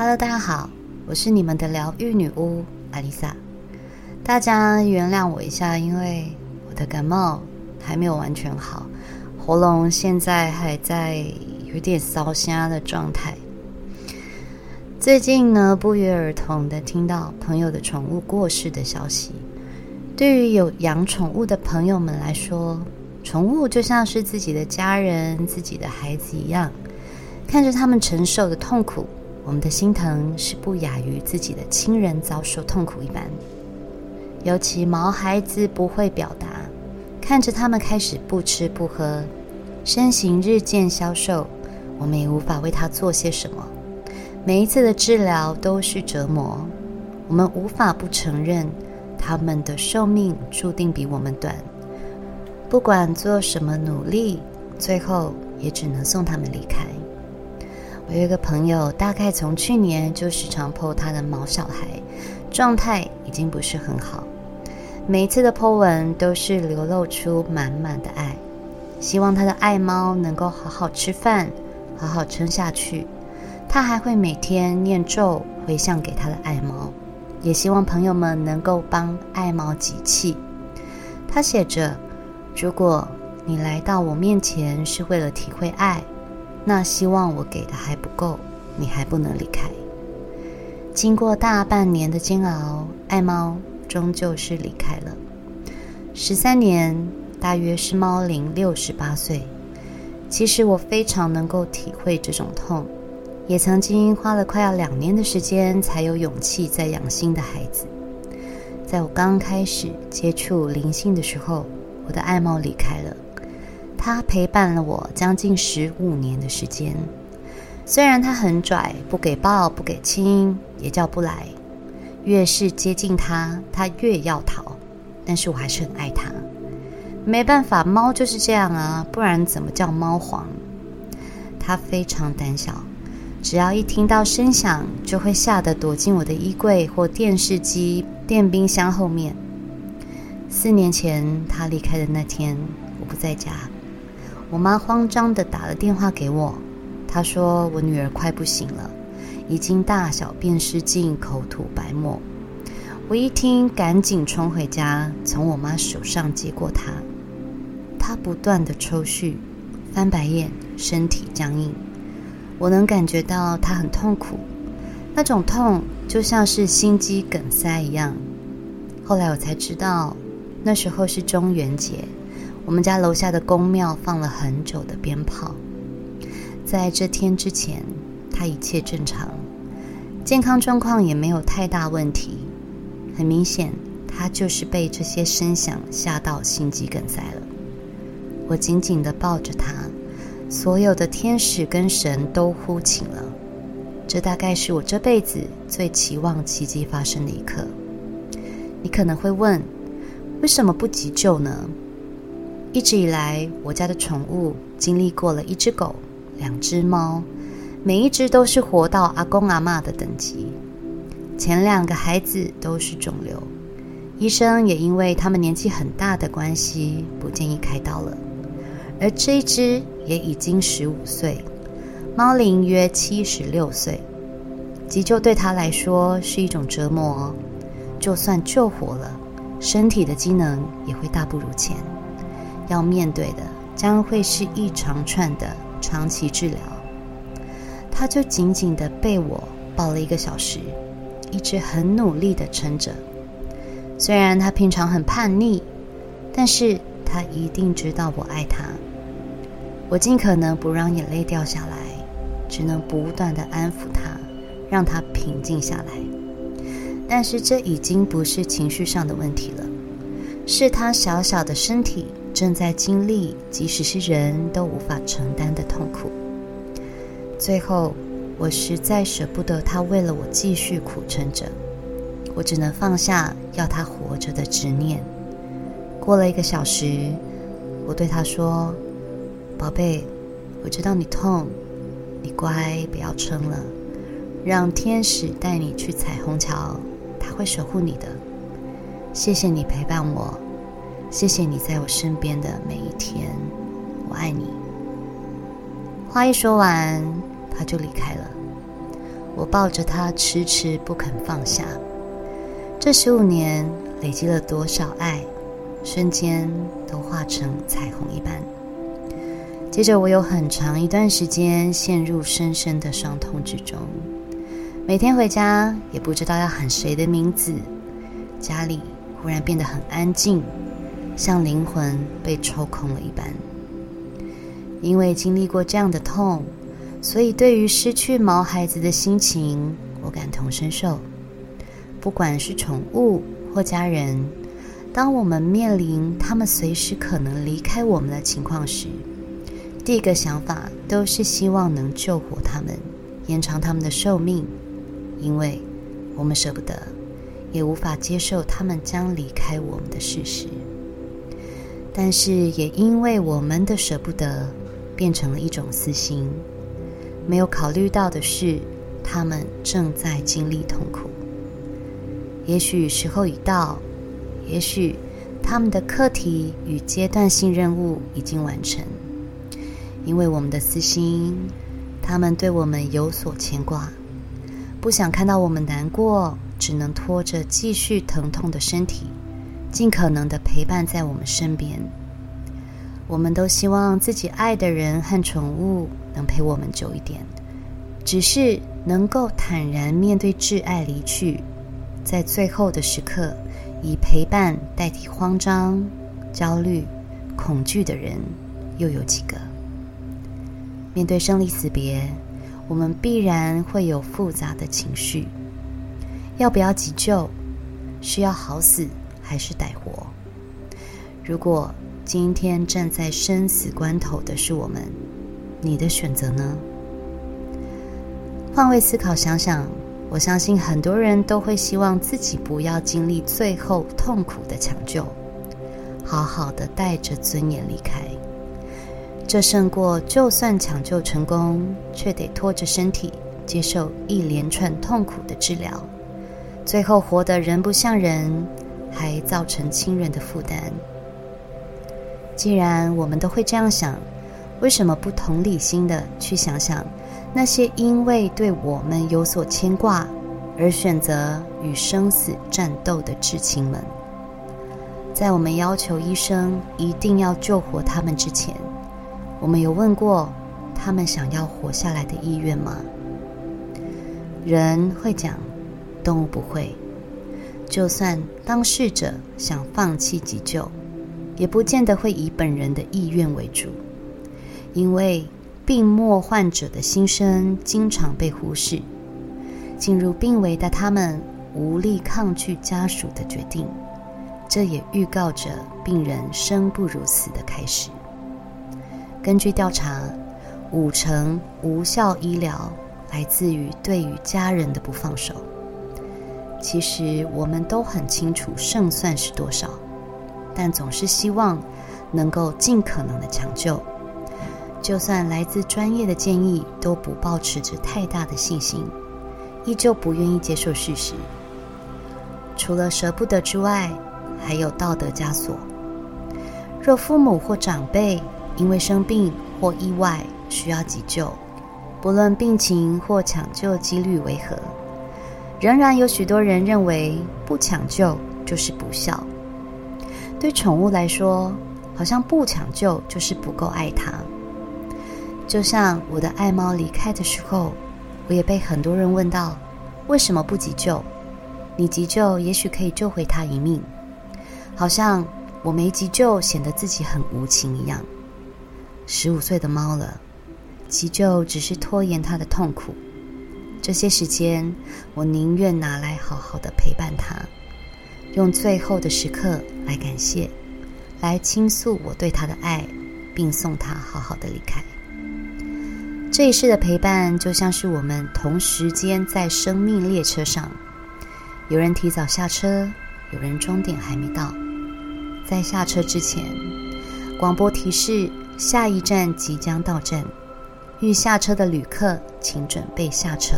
Hello，大家好，我是你们的疗愈女巫阿丽萨。大家原谅我一下，因为我的感冒还没有完全好，喉咙现在还在有点烧声的状态。最近呢，不约而同的听到朋友的宠物过世的消息。对于有养宠物的朋友们来说，宠物就像是自己的家人、自己的孩子一样，看着他们承受的痛苦。我们的心疼是不亚于自己的亲人遭受痛苦一般，尤其毛孩子不会表达，看着他们开始不吃不喝，身形日渐消瘦，我们也无法为他做些什么。每一次的治疗都是折磨，我们无法不承认他们的寿命注定比我们短。不管做什么努力，最后也只能送他们离开。我有一个朋友，大概从去年就时常剖他的毛小孩，状态已经不是很好。每一次的 po 文都是流露出满满的爱，希望他的爱猫能够好好吃饭，好好撑下去。他还会每天念咒回向给他的爱猫，也希望朋友们能够帮爱猫集气。他写着：“如果你来到我面前是为了体会爱。”那希望我给的还不够，你还不能离开。经过大半年的煎熬，爱猫终究是离开了。十三年，大约是猫龄六十八岁。其实我非常能够体会这种痛，也曾经花了快要两年的时间才有勇气再养新的孩子。在我刚开始接触灵性的时候，我的爱猫离开了。他陪伴了我将近十五年的时间，虽然他很拽，不给抱，不给亲，也叫不来。越是接近他，他越要逃，但是我还是很爱他。没办法，猫就是这样啊，不然怎么叫猫皇？他非常胆小，只要一听到声响，就会吓得躲进我的衣柜或电视机、电冰箱后面。四年前他离开的那天，我不在家。我妈慌张地打了电话给我，她说我女儿快不行了，已经大小便失禁，口吐白沫。我一听，赶紧冲回家，从我妈手上接过她。她不断地抽搐、翻白眼，身体僵硬。我能感觉到她很痛苦，那种痛就像是心肌梗塞一样。后来我才知道，那时候是中元节。我们家楼下的宫庙放了很久的鞭炮，在这天之前，他一切正常，健康状况也没有太大问题。很明显，他就是被这些声响吓到心肌梗塞了。我紧紧地抱着他，所有的天使跟神都呼请了。这大概是我这辈子最期望奇迹发生的一刻。你可能会问，为什么不急救呢？一直以来，我家的宠物经历过了一只狗、两只猫，每一只都是活到阿公阿嬷的等级。前两个孩子都是肿瘤，医生也因为他们年纪很大的关系，不建议开刀了。而这一只也已经十五岁，猫龄约七十六岁，急救对他来说是一种折磨。就算救活了，身体的机能也会大不如前。要面对的将会是一长串的长期治疗，他就紧紧的被我抱了一个小时，一直很努力的撑着。虽然他平常很叛逆，但是他一定知道我爱他。我尽可能不让眼泪掉下来，只能不断的安抚他，让他平静下来。但是这已经不是情绪上的问题了，是他小小的身体。正在经历，即使是人都无法承担的痛苦。最后，我实在舍不得他为了我继续苦撑着，我只能放下要他活着的执念。过了一个小时，我对他说：“宝贝，我知道你痛，你乖，不要撑了，让天使带你去彩虹桥，他会守护你的。谢谢你陪伴我。”谢谢你在我身边的每一天，我爱你。话一说完，他就离开了。我抱着他迟迟不肯放下。这十五年累积了多少爱，瞬间都化成彩虹一般。接着，我有很长一段时间陷入深深的伤痛之中。每天回家也不知道要喊谁的名字，家里忽然变得很安静，像灵魂被抽空了一般。因为经历过这样的痛，所以对于失去毛孩子的心情，我感同身受。不管是宠物或家人，当我们面临他们随时可能离开我们的情况时，第一个想法都是希望能救活他们，延长他们的寿命。因为我们舍不得，也无法接受他们将离开我们的事实。但是，也因为我们的舍不得，变成了一种私心，没有考虑到的是，他们正在经历痛苦。也许时候已到，也许他们的课题与阶段性任务已经完成。因为我们的私心，他们对我们有所牵挂。不想看到我们难过，只能拖着继续疼痛的身体，尽可能的陪伴在我们身边。我们都希望自己爱的人和宠物能陪我们久一点，只是能够坦然面对挚爱离去，在最后的时刻，以陪伴代替慌张、焦虑、恐惧的人，又有几个？面对生离死别。我们必然会有复杂的情绪，要不要急救？是要好死还是歹活？如果今天站在生死关头的是我们，你的选择呢？换位思考，想想，我相信很多人都会希望自己不要经历最后痛苦的抢救，好好的带着尊严离开。这胜过，就算抢救成功，却得拖着身体接受一连串痛苦的治疗，最后活得人不像人，还造成亲人的负担。既然我们都会这样想，为什么不同理心的去想想那些因为对我们有所牵挂而选择与生死战斗的至亲们？在我们要求医生一定要救活他们之前，我们有问过他们想要活下来的意愿吗？人会讲，动物不会。就算当事者想放弃急救，也不见得会以本人的意愿为主，因为病末患者的心声经常被忽视。进入病危的他们无力抗拒家属的决定，这也预告着病人生不如死的开始。根据调查，五成无效医疗来自于对于家人的不放手。其实我们都很清楚胜算是多少，但总是希望能够尽可能的抢救。就算来自专业的建议，都不抱持着太大的信心，依旧不愿意接受事实。除了舍不得之外，还有道德枷锁。若父母或长辈，因为生病或意外需要急救，不论病情或抢救几率为何，仍然有许多人认为不抢救就是不孝。对宠物来说，好像不抢救就是不够爱它。就像我的爱猫离开的时候，我也被很多人问到：为什么不急救？你急救也许可以救回它一命，好像我没急救显得自己很无情一样。十五岁的猫了，急救只是拖延它的痛苦。这些时间，我宁愿拿来好好的陪伴他，用最后的时刻来感谢，来倾诉我对他的爱，并送他好好的离开。这一世的陪伴，就像是我们同时间在生命列车上，有人提早下车，有人终点还没到。在下车之前，广播提示。下一站即将到站，欲下车的旅客请准备下车。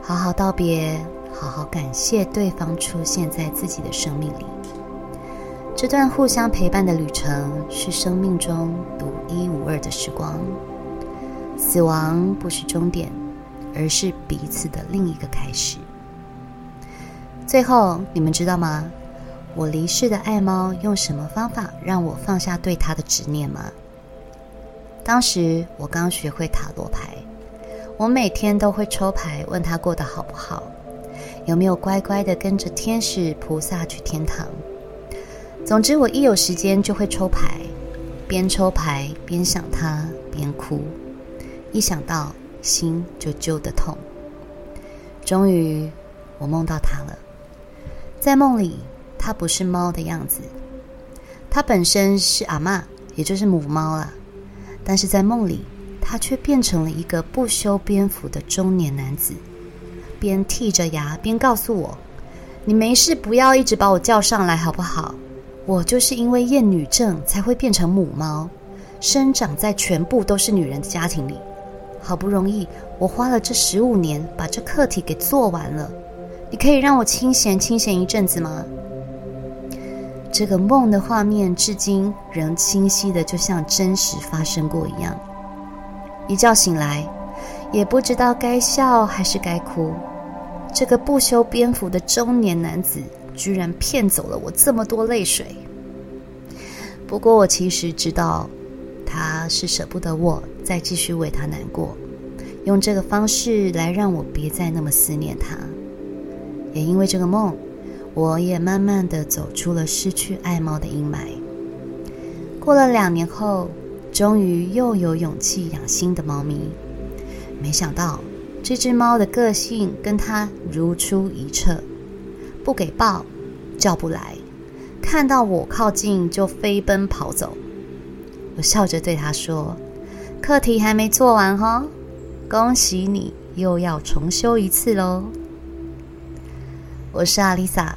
好好道别，好好感谢对方出现在自己的生命里。这段互相陪伴的旅程是生命中独一无二的时光。死亡不是终点，而是彼此的另一个开始。最后，你们知道吗？我离世的爱猫用什么方法让我放下对它的执念吗？当时我刚学会塔罗牌，我每天都会抽牌问他过得好不好，有没有乖乖的跟着天使菩萨去天堂。总之，我一有时间就会抽牌，边抽牌边想他，边哭，一想到心就揪得痛。终于，我梦到他了，在梦里。他不是猫的样子，他本身是阿嬷，也就是母猫了。但是在梦里，他却变成了一个不修边幅的中年男子，边剔着牙边告诉我：“你没事，不要一直把我叫上来，好不好？我就是因为厌女症才会变成母猫，生长在全部都是女人的家庭里。好不容易，我花了这十五年把这课题给做完了，你可以让我清闲清闲一阵子吗？”这个梦的画面至今仍清晰的，就像真实发生过一样。一觉醒来，也不知道该笑还是该哭。这个不修边幅的中年男子，居然骗走了我这么多泪水。不过我其实知道，他是舍不得我再继续为他难过，用这个方式来让我别再那么思念他。也因为这个梦。我也慢慢的走出了失去爱猫的阴霾。过了两年后，终于又有勇气养新的猫咪。没想到这只猫的个性跟它如出一辙，不给抱，叫不来，看到我靠近就飞奔跑走。我笑着对它说：“课题还没做完哈，恭喜你又要重修一次喽。”我是阿丽萨。